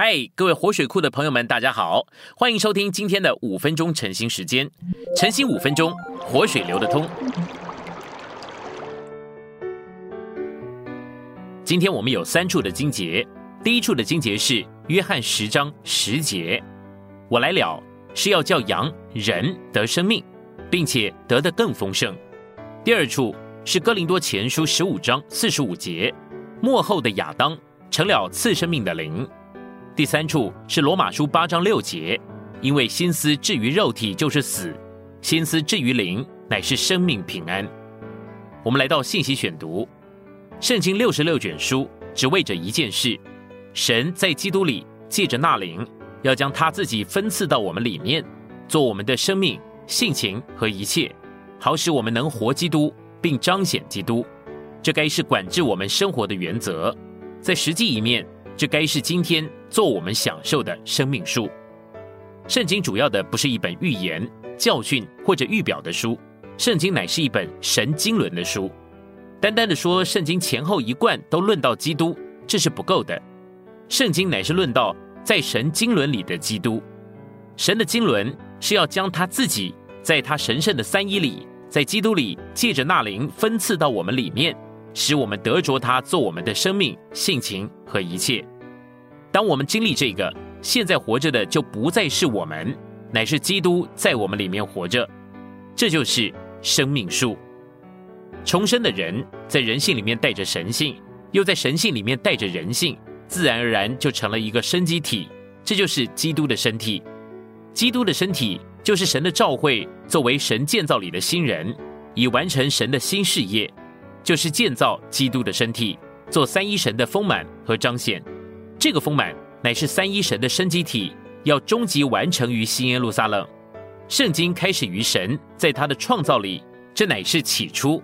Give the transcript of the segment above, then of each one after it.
嗨，各位活水库的朋友们，大家好，欢迎收听今天的五分钟晨兴时间。晨兴五分钟，活水流得通。今天我们有三处的经节，第一处的经节是约翰十章十节，我来了是要叫羊人得生命，并且得的更丰盛。第二处是哥林多前书十五章四十五节，末后的亚当成了次生命的灵。第三处是罗马书八章六节，因为心思至于肉体就是死，心思至于灵乃是生命平安。我们来到信息选读，圣经六十六卷书只为着一件事：神在基督里借着那灵，要将他自己分赐到我们里面，做我们的生命、性情和一切，好使我们能活基督，并彰显基督。这该是管制我们生活的原则，在实际一面。这该是今天做我们享受的生命书。圣经主要的不是一本预言、教训或者预表的书，圣经乃是一本神经纶的书。单单的说圣经前后一贯都论到基督，这是不够的。圣经乃是论到在神经纶里的基督。神的经纶是要将他自己在他神圣的三一里，在基督里借着那灵分赐到我们里面。使我们得着他做我们的生命、性情和一切。当我们经历这个，现在活着的就不再是我们，乃是基督在我们里面活着。这就是生命树。重生的人在人性里面带着神性，又在神性里面带着人性，自然而然就成了一个生机体。这就是基督的身体。基督的身体就是神的召会，作为神建造里的新人，以完成神的新事业。就是建造基督的身体，做三一神的丰满和彰显。这个丰满乃是三一神的生机体，要终极完成于新耶路撒冷。圣经开始于神在他的创造里，这乃是起初；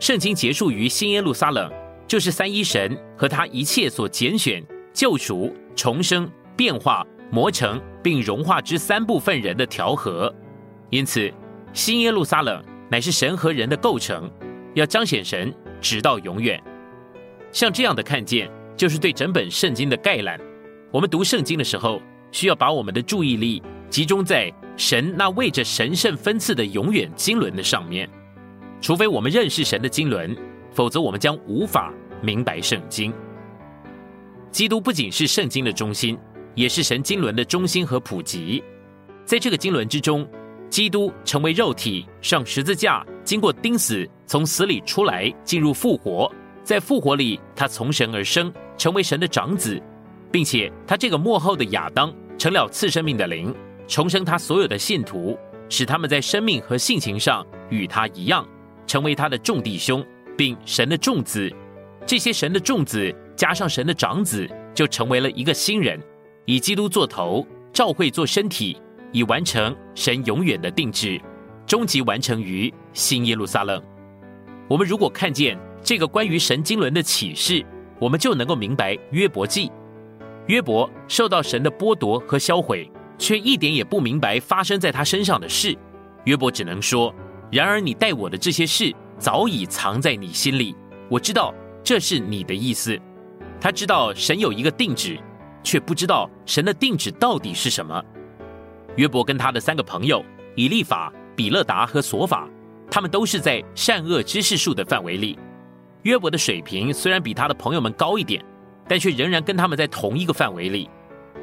圣经结束于新耶路撒冷，就是三一神和他一切所拣选、救赎、重生、变化、磨成并融化之三部分人的调和。因此，新耶路撒冷乃是神和人的构成，要彰显神。直到永远，像这样的看见，就是对整本圣经的概览。我们读圣经的时候，需要把我们的注意力集中在神那为着神圣分赐的永远经纶的上面。除非我们认识神的经纶，否则我们将无法明白圣经。基督不仅是圣经的中心，也是神经纶的中心和普及。在这个经纶之中，基督成为肉体，上十字架。经过钉死，从死里出来，进入复活，在复活里，他从神而生，成为神的长子，并且他这个幕后的亚当成了次生命的灵，重生他所有的信徒，使他们在生命和性情上与他一样，成为他的众弟兄，并神的众子。这些神的众子加上神的长子，就成为了一个新人，以基督做头，照会做身体，以完成神永远的定制。终极完成于新耶路撒冷。我们如果看见这个关于神经纶的启示，我们就能够明白约伯记。约伯受到神的剥夺和销毁，却一点也不明白发生在他身上的事。约伯只能说：“然而你待我的这些事早已藏在你心里，我知道这是你的意思。”他知道神有一个定旨，却不知道神的定旨到底是什么。约伯跟他的三个朋友以利法。比勒达和索法，他们都是在善恶知识树的范围里。约伯的水平虽然比他的朋友们高一点，但却仍然跟他们在同一个范围里。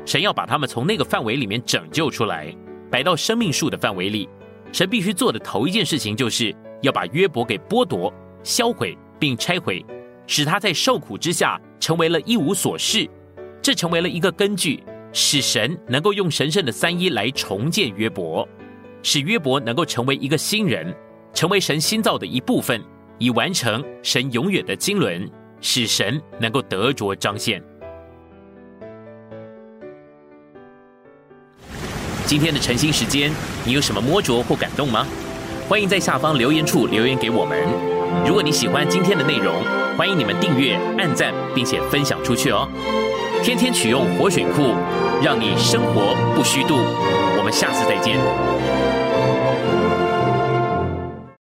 神要把他们从那个范围里面拯救出来，摆到生命树的范围里。神必须做的头一件事情，就是要把约伯给剥夺、销毁并拆毁，使他在受苦之下成为了一无所事。这成为了一个根据，使神能够用神圣的三一来重建约伯。使约伯能够成为一个新人，成为神新造的一部分，以完成神永远的经纶，使神能够得着彰显。今天的晨兴时间，你有什么摸着或感动吗？欢迎在下方留言处留言给我们。如果你喜欢今天的内容，欢迎你们订阅、按赞，并且分享出去哦。天天取用活水库，让你生活不虚度。我们下次再见。